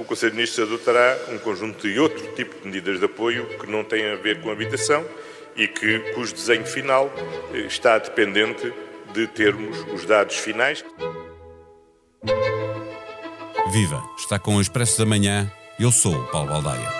o Conselho de Ministros adotará um conjunto de outro tipo de medidas de apoio que não têm a ver com a habitação e que, cujo desenho final eh, está dependente de termos os dados finais. Viva! Está com o Expresso da Manhã. Eu sou o Paulo Baldaia.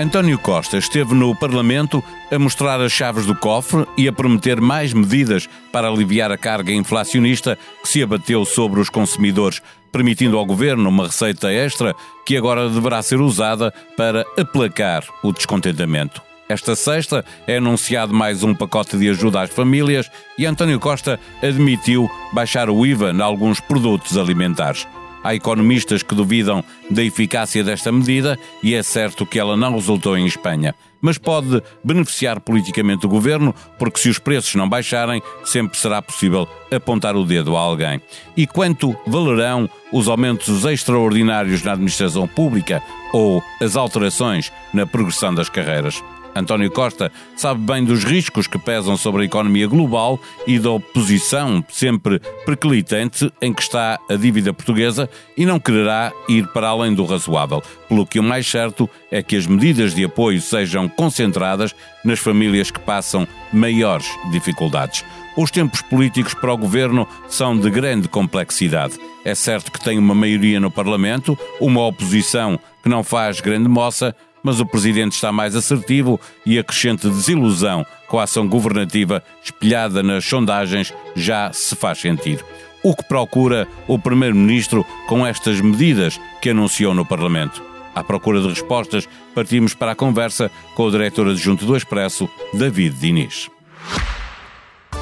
António Costa esteve no Parlamento a mostrar as chaves do cofre e a prometer mais medidas para aliviar a carga inflacionista que se abateu sobre os consumidores, permitindo ao governo uma receita extra que agora deverá ser usada para aplacar o descontentamento. Esta sexta é anunciado mais um pacote de ajuda às famílias e António Costa admitiu baixar o IVA em alguns produtos alimentares. Há economistas que duvidam da eficácia desta medida e é certo que ela não resultou em Espanha. Mas pode beneficiar politicamente o governo, porque se os preços não baixarem, sempre será possível apontar o dedo a alguém. E quanto valerão os aumentos extraordinários na administração pública ou as alterações na progressão das carreiras? António Costa sabe bem dos riscos que pesam sobre a economia global e da oposição sempre perclitante em que está a dívida portuguesa e não quererá ir para além do razoável, pelo que o mais certo é que as medidas de apoio sejam concentradas nas famílias que passam maiores dificuldades. Os tempos políticos para o governo são de grande complexidade. É certo que tem uma maioria no Parlamento, uma oposição que não faz grande moça, mas o presidente está mais assertivo e a crescente desilusão com a ação governativa espelhada nas sondagens já se faz sentir. O que procura o primeiro-ministro com estas medidas que anunciou no Parlamento? À procura de respostas, partimos para a conversa com o diretor adjunto do Expresso, David Diniz.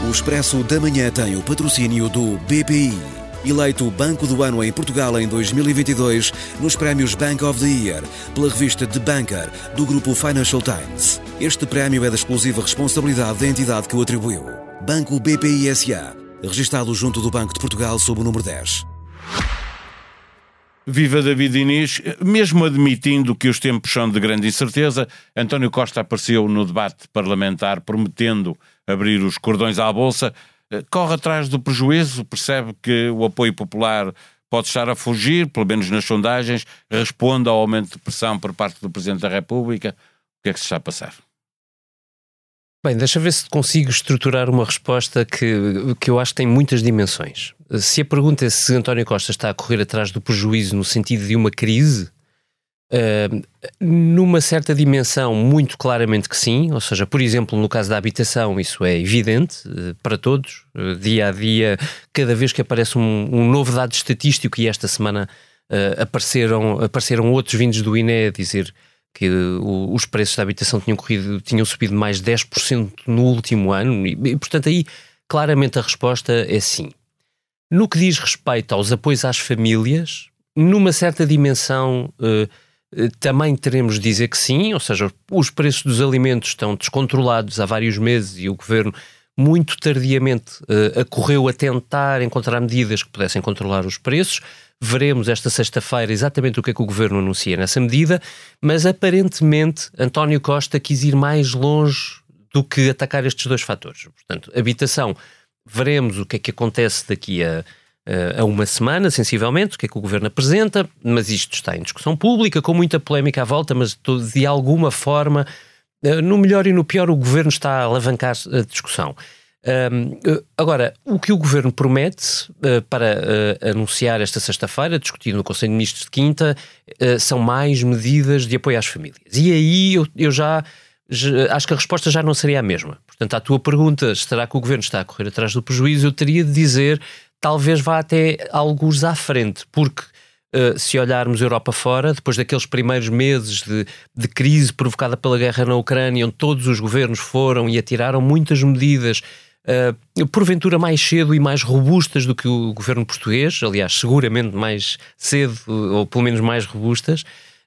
O Expresso da Manhã tem o patrocínio do BPI eleito Banco do Ano em Portugal em 2022 nos prémios Bank of the Year pela revista The Banker do grupo Financial Times. Este prémio é da exclusiva responsabilidade da entidade que o atribuiu. Banco BPI SA, registado junto do Banco de Portugal sob o número 10. Viva David Inês, mesmo admitindo que os tempos são de grande incerteza, António Costa apareceu no debate parlamentar prometendo abrir os cordões à Bolsa. Eh, corre atrás do prejuízo, percebe que o apoio popular pode estar a fugir, pelo menos nas sondagens, responde ao aumento de pressão por parte do Presidente da República. O que é que se está a passar? Bem, deixa ver se consigo estruturar uma resposta que, que eu acho que tem muitas dimensões. Se a pergunta é se António Costa está a correr atrás do prejuízo no sentido de uma crise, Numa certa dimensão, muito claramente que sim, ou seja, por exemplo, no caso da habitação, isso é evidente uh, para todos, uh, dia a dia, cada vez que aparece um, um novo dado estatístico, e esta semana apareceram, apareceram outros vindos do INE a dizer que os preços da habitação tinham, corrido, tinham subido mais 10% no último ano, e, e portanto aí claramente a resposta é sim. No que diz respeito aos apoios às famílias, numa certa dimensão eh, também teremos de dizer que sim, ou seja, os preços dos alimentos estão descontrolados há vários meses e o governo muito tardiamente uh, acorreu a tentar encontrar medidas que pudessem controlar os preços. Veremos esta sexta-feira exatamente o que é que o governo anuncia nessa medida, mas aparentemente António Costa quis ir mais longe do que atacar estes dois fatores. Portanto, habitação, veremos o que é que acontece daqui a a uma semana, sensivelmente, o que é que o Governo apresenta, mas isto está em discussão pública, com muita polémica à volta, mas de alguma forma, eh, no melhor e no pior, o Governo está a alavancar a discussão. Eh, agora, o que o Governo promete para anunciar esta sexta-feira, discutido no Conselho de Ministros de quinta, são mais medidas de apoio às famílias. E aí eu, já, acho que a resposta já não seria a mesma. Portanto, à tua pergunta, será que o Governo está a correr atrás do prejuízo? Eu teria de dizer talvez vá até alguns à frente, porque uh, se olharmos Europa fora, depois daqueles primeiros meses de, de, crise provocada pela guerra na Ucrânia, onde todos os governos foram e atiraram muitas medidas, uh, porventura mais cedo e mais robustas do que o governo português, aliás, seguramente mais cedo, ou pelo menos mais robustas.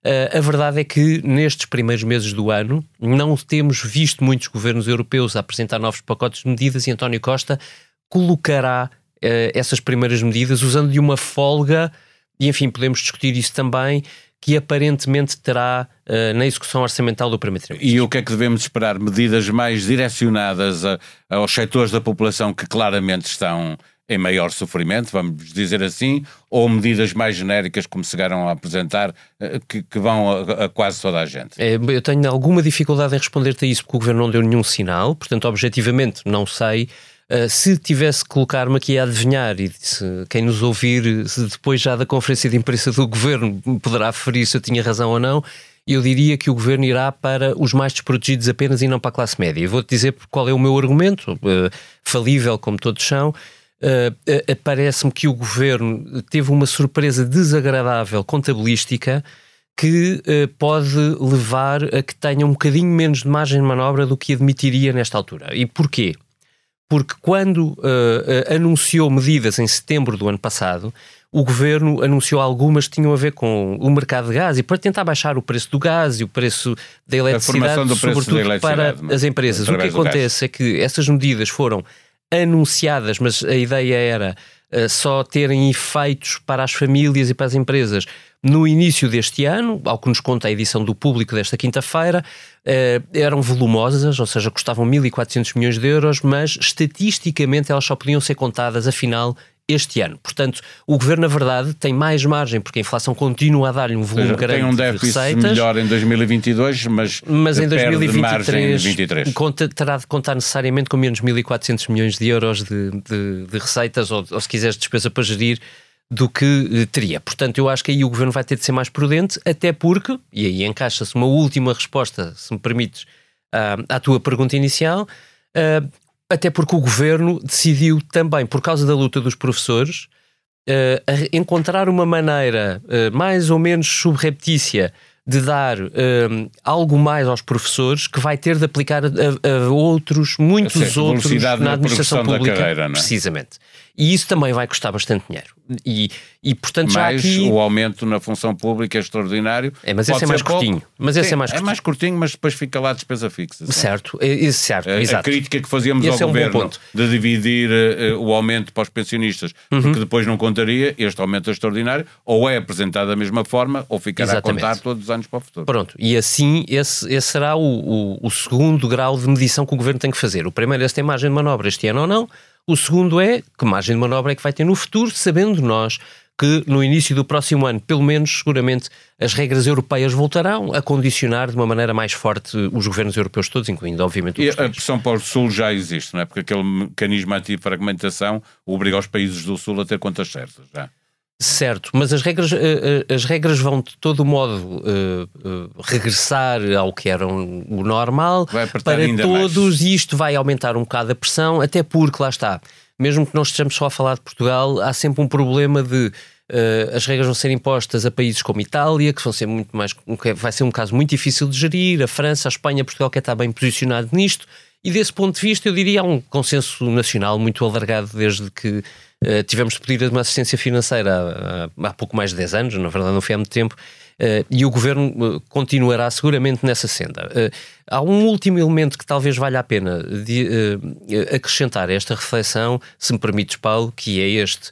Uh, a verdade é que nestes primeiros meses do ano não temos visto muitos governos europeus apresentar novos pacotes de medidas e António Costa colocará essas primeiras medidas usando de uma folga, e enfim, podemos discutir isso também, que aparentemente terá uh, na execução orçamental do primeiro trimestre. E o que é que devemos esperar? Medidas mais direcionadas a, aos setores da população que claramente estão em maior sofrimento, vamos dizer assim, ou medidas mais genéricas como chegaram a apresentar, eh, que, que vão a, a, quase toda a gente? É, eu tenho alguma dificuldade em responder-te a isso, porque o Governo não deu nenhum sinal, portanto, objetivamente, não sei. Uh, se tivesse que colocar-me aqui a adivinhar, e se quem nos ouvir, depois já da conferência de imprensa do Governo poderá referir se eu tinha razão ou não, eu diria que o Governo irá para os mais desprotegidos apenas e não para a classe média. Vou-te dizer qual é o meu argumento, uh, falível como todos são, Uh, uh, parece-me que o governo teve uma surpresa desagradável contabilística que uh, pode levar a que tenha um bocadinho menos de margem de manobra do que admitiria nesta altura. E porquê? Porque quando anunciou medidas em setembro do ano passado, o governo anunciou algumas que tinham a ver com o mercado de gás. E para tentar baixar o preço do gás e o preço da eletricidade, sobretudo eletricidade, para as empresas. O que acontece é que essas medidas foram anunciadas, mas a ideia era uh, só terem efeitos para as famílias e para as empresas. No início deste ano, ao que nos conta a edição do público desta quinta-feira, uh, eram volumosas, ou seja, custavam 1.400 milhões de euros, mas estatisticamente elas só podiam ser contadas, afinal, este ano. Portanto, o governo, na verdade, tem mais margem, porque a inflação continua a dar-lhe um volume grande tem um déficit de receitas. melhor em 2022, mas, mas em 2023 conta, terá de contar necessariamente com menos 1.400 milhões de euros de, de, de receitas, ou, ou se quiseres despesa para gerir, do que eh, teria. Portanto, eu acho que aí o governo vai ter de ser mais prudente, até porque, e aí encaixa-se uma última resposta, se me permites, à, à tua pergunta inicial. Até porque o governo decidiu também, por causa da luta dos professores, uh, encontrar uma maneira uh, mais ou menos subreptícia de dar uh, algo mais aos professores que vai ter de aplicar a, a outros, muitos outros na administração pública. Carreira, é? Precisamente. E isso também vai custar bastante dinheiro. E, e portanto, já mais aqui... o aumento na função pública é extraordinário. É, mas esse é mais pouco. curtinho. Mas esse Sim, é mais curtinho. É mais curtinho, mas depois fica lá a despesa fixa. Certo, é, certo, a, exato. A crítica que fazíamos esse ao é um governo de dividir uh, o aumento para os pensionistas, uhum. porque depois não contaria, este aumento é extraordinário, ou é apresentado da mesma forma, ou ficará Exatamente. a contar todos os anos para o futuro. Pronto, e assim esse, esse será o, o, o segundo grau de medição que o governo tem que fazer. O primeiro é se tem margem de manobra este ano ou não, o segundo é que margem de manobra é que vai ter no futuro, sabendo nós que no início do próximo ano, pelo menos, seguramente, as regras europeias voltarão a condicionar de uma maneira mais forte os governos europeus todos, incluindo, obviamente, os E a pressão para o Sul já existe, não é? Porque aquele mecanismo anti-fragmentação obriga os países do Sul a ter contas certas, já. Certo, mas as regras, eh, eh, as regras vão de todo modo uh, regressar ao que era o normal para todos e isto vai aumentar um bocado a pressão, até porque lá está, mesmo que não estejamos só a falar de Portugal, há sempre um problema de uh, as regras vão ser impostas a países como Itália, que vão ser muito mais, vai ser um caso muito difícil de gerir, a França, a Espanha, Portugal quer estar bem posicionado nisto, e desse ponto de vista eu diria há um consenso nacional muito alargado desde que Uh, tivemos de pedir uma assistência financeira há, há, pouco mais de 10 anos, na verdade não foi há muito tempo, uh, e o governo uh, continuará seguramente nessa senda. há um último elemento que talvez valha a pena de, acrescentar a esta reflexão, se me permites, Paulo, que é este.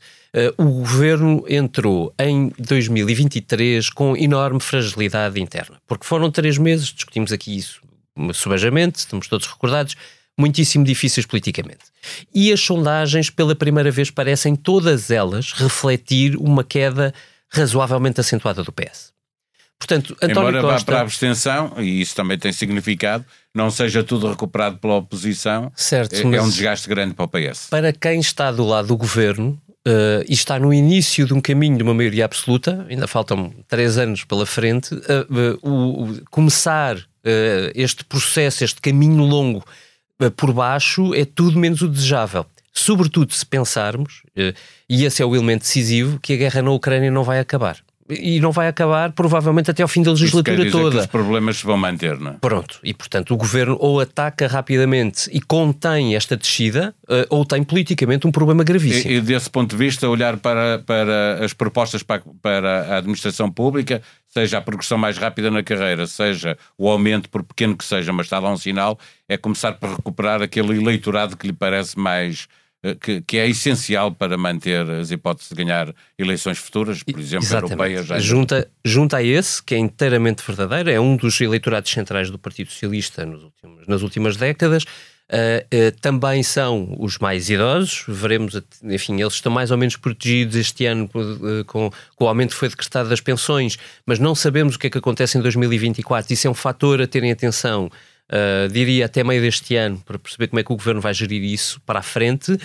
o governo entrou em 2023 com enorme fragilidade interna, porque foram três meses, discutimos aqui isso subajamente, estamos todos recordados, muitíssimo difíceis politicamente. E as sondagens, pela primeira vez, parecem todas elas refletir uma queda razoavelmente acentuada do PS. Portanto, António Embora Costa... vá para a abstenção, e isso também tem significado, não seja tudo recuperado pela oposição, certo, é, é um desgaste grande para o PS. Para quem está do lado do governo, Uh, e está no início de um caminho de uma maioria absoluta, ainda faltam três anos pela frente, uh, uh, o, começar este processo, este caminho longo eh, por baixo é tudo menos o desejável. Sobretudo se pensarmos, eh, e esse é o elemento decisivo, que a guerra na Ucrânia não vai acabar e não vai acabar provavelmente até ao fim da legislatura toda. Que os problemas se vão manter, não é? Pronto, e portanto o governo ou ataca rapidamente e contém esta descida, eh, ou tem politicamente um problema gravíssimo. E, e desse ponto de vista, olhar para, para as propostas para, para a administração pública, seja a progressão mais rápida na carreira, seja o aumento, por pequeno que seja, mas está lá um sinal, é começar por recuperar aquele eleitorado que lhe parece mais que, que, é essencial para manter as hipóteses de ganhar eleições futuras, por exemplo, Exatamente. europeias. Já... Junta, junta a esse, que é inteiramente verdadeiro, é um dos eleitorados centrais do Partido Socialista últimos, nas últimas décadas. Uh, uh, também são os mais idosos, veremos, enfim, eles estão mais ou menos protegidos este ano uh, com, com, o aumento que foi decretado das pensões, mas não sabemos o que é que acontece em 2024. Isso é um fator a terem atenção uh, diria até meio deste ano, para perceber como é que o governo vai gerir isso para a frente, uh,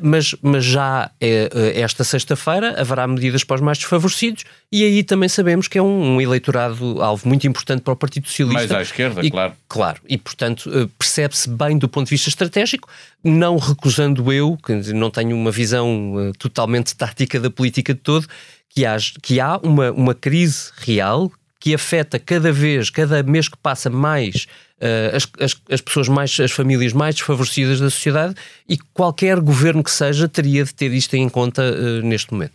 mas, mas já é, esta sexta-feira haverá medidas para os mais desfavorecidos e aí também sabemos que é um, um eleitorado alvo muito importante para o Partido Socialista. Mais à esquerda, e, claro. Claro, e portanto percebe-se bem do ponto de vista estratégico, não recusando eu, que não tenho uma visão totalmente tática da política de todo, que há, que há uma, uma crise real que afeta cada vez, cada mês que passa mais uh, as, as, as, pessoas mais, as famílias mais desfavorecidas da sociedade e qualquer governo que seja teria de ter isto em conta uh, neste momento.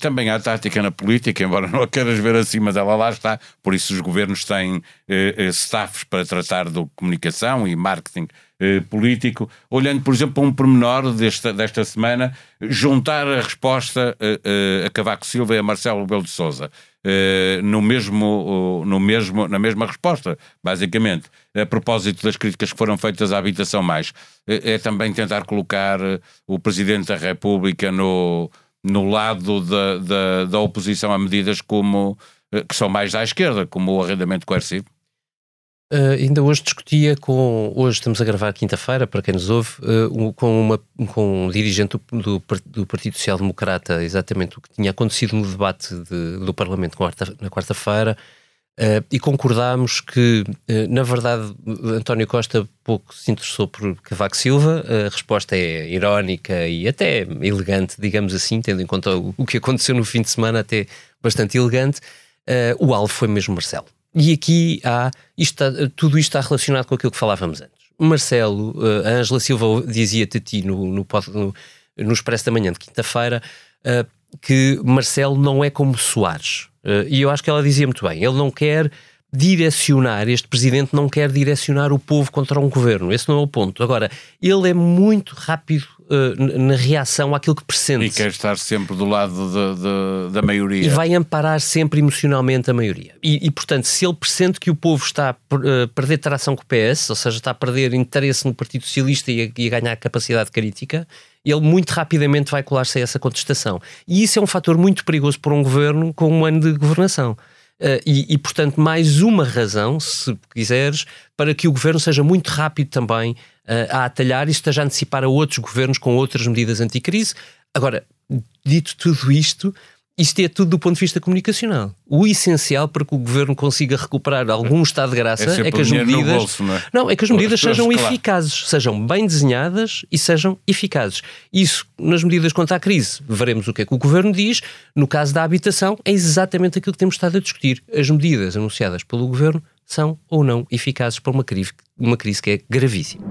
Também há tática na política, embora não a queiras ver assim, mas ela lá está. Por isso os governos têm eh, staffs para tratar de comunicação e marketing eh, político. Olhando, por exemplo, para um pormenor desta, desta semana, juntar a resposta eh, a Cavaco Silva e a Marcelo Rebelo de Sousa. Eh, no mesmo, no mesmo, na mesma resposta, basicamente, a propósito das críticas que foram feitas à habitação mais, é, é também tentar colocar eh, o Presidente da República no, no lado da, da, da oposição a medidas como eh, que são mais à esquerda, como o arrendamento coercivo. Uh, ainda hoje discutia com. Hoje estamos a gravar quinta-feira, para quem nos ouve, uh, com, uma, com um dirigente do, do, do, Partido Social Democrata, exatamente o que tinha acontecido no debate de, do Parlamento na quarta-feira, uh, e concordámos que, na verdade, António Costa pouco se interessou por Cavaco Silva. A resposta é irónica e até elegante, digamos assim, tendo em conta o, o que aconteceu no fim de semana, até bastante elegante. o alvo foi mesmo Marcelo. E aqui há, isto está, tudo isto está relacionado com aquilo que falávamos antes. Marcelo, eh, a Ângela Silva dizia-te a ti no, no, no, no Expresso da Manhã de quinta-feira uh, que Marcelo não é como Soares. Uh, e eu acho que ela dizia muito bem. Ele não quer direcionar, este presidente não quer direcionar o povo contra um governo. Esse não é o ponto. Agora, ele é muito rápido uh, na reação àquilo que pressente. E quer estar sempre do lado de, de, da maioria. E vai amparar sempre emocionalmente a maioria. E, e portanto, se ele pressente que o povo está a uh, perder tração com o PS, ou seja, está a perder interesse no Partido Socialista e a, e a ganhar capacidade crítica, ele muito rapidamente vai colar-se a essa contestação. E isso é um fator muito perigoso para um governo com um ano de governação. Uh, e, e, portanto, mais uma razão, se quiseres, para que o governo seja muito rápido também uh, a atalhar e esteja a antecipar a outros governos com outras medidas anticrise. Agora, dito tudo isto, isto é tudo do ponto de vista comunicacional. O essencial para que o governo consiga recuperar algum estado de graça é, é que as medidas bolso, não, é? não, é que as medidas sejam claro. eficazes, sejam bem desenhadas e sejam eficazes. Isso nas medidas contra a crise, veremos o que é que o governo diz. No caso da habitação, é exatamente aquilo que temos estado a discutir. As medidas anunciadas pelo governo são ou não eficazes para uma crise, uma crise que é gravíssima.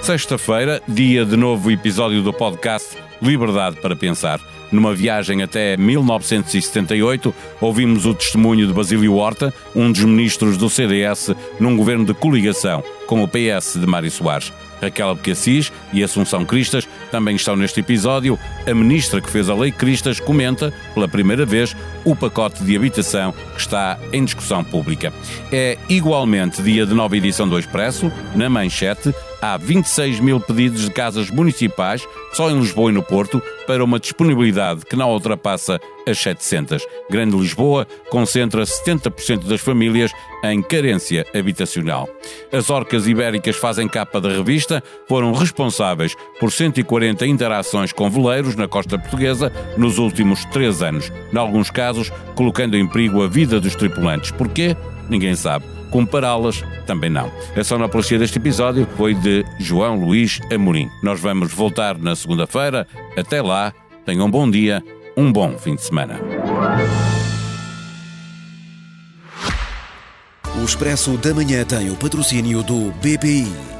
Sexta-feira, dia de novo episódio do podcast Liberdade para Pensar. Numa viagem até 1978, ouvimos o testemunho de Basílio Horta, um dos ministros do CDS num governo de coligação com o PS de Mário Soares. Raquel Abcacis e Assunção Cristas também estão neste episódio. A ministra que fez a Lei Cristas comenta, pela primeira vez, o pacote de habitação que está em discussão pública. É igualmente dia de nova edição do Expresso, na manchete, há 26 mil pedidos de casas municipais, só em Lisboa e no Porto, para uma disponibilidade que não ultrapassa as 700. Grande Lisboa concentra 70% das famílias em carência habitacional. As orcas ibéricas fazem capa da revista, foram responsáveis por 140 interações com veleiros na costa portuguesa nos últimos três anos, em alguns casos colocando em perigo a vida dos tripulantes. Porquê? Ninguém sabe Compará-las, também não. A sonoplastia deste episódio foi de João Luís Amorim. Nós vamos voltar na segunda-feira. Até lá, tenham um bom dia, um bom fim de semana. O Expresso da Manhã tem o patrocínio do BPI.